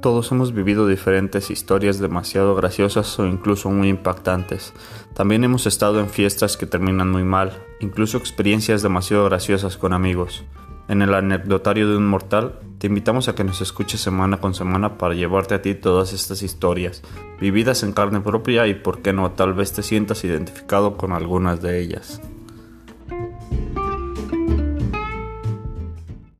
Todos hemos vivido diferentes historias demasiado graciosas o incluso muy impactantes. También hemos estado en fiestas que terminan muy mal, incluso experiencias demasiado graciosas con amigos. En el anecdotario de un mortal, te invitamos a que nos escuches semana con semana para llevarte a ti todas estas historias, vividas en carne propia y por qué no, tal vez te sientas identificado con algunas de ellas.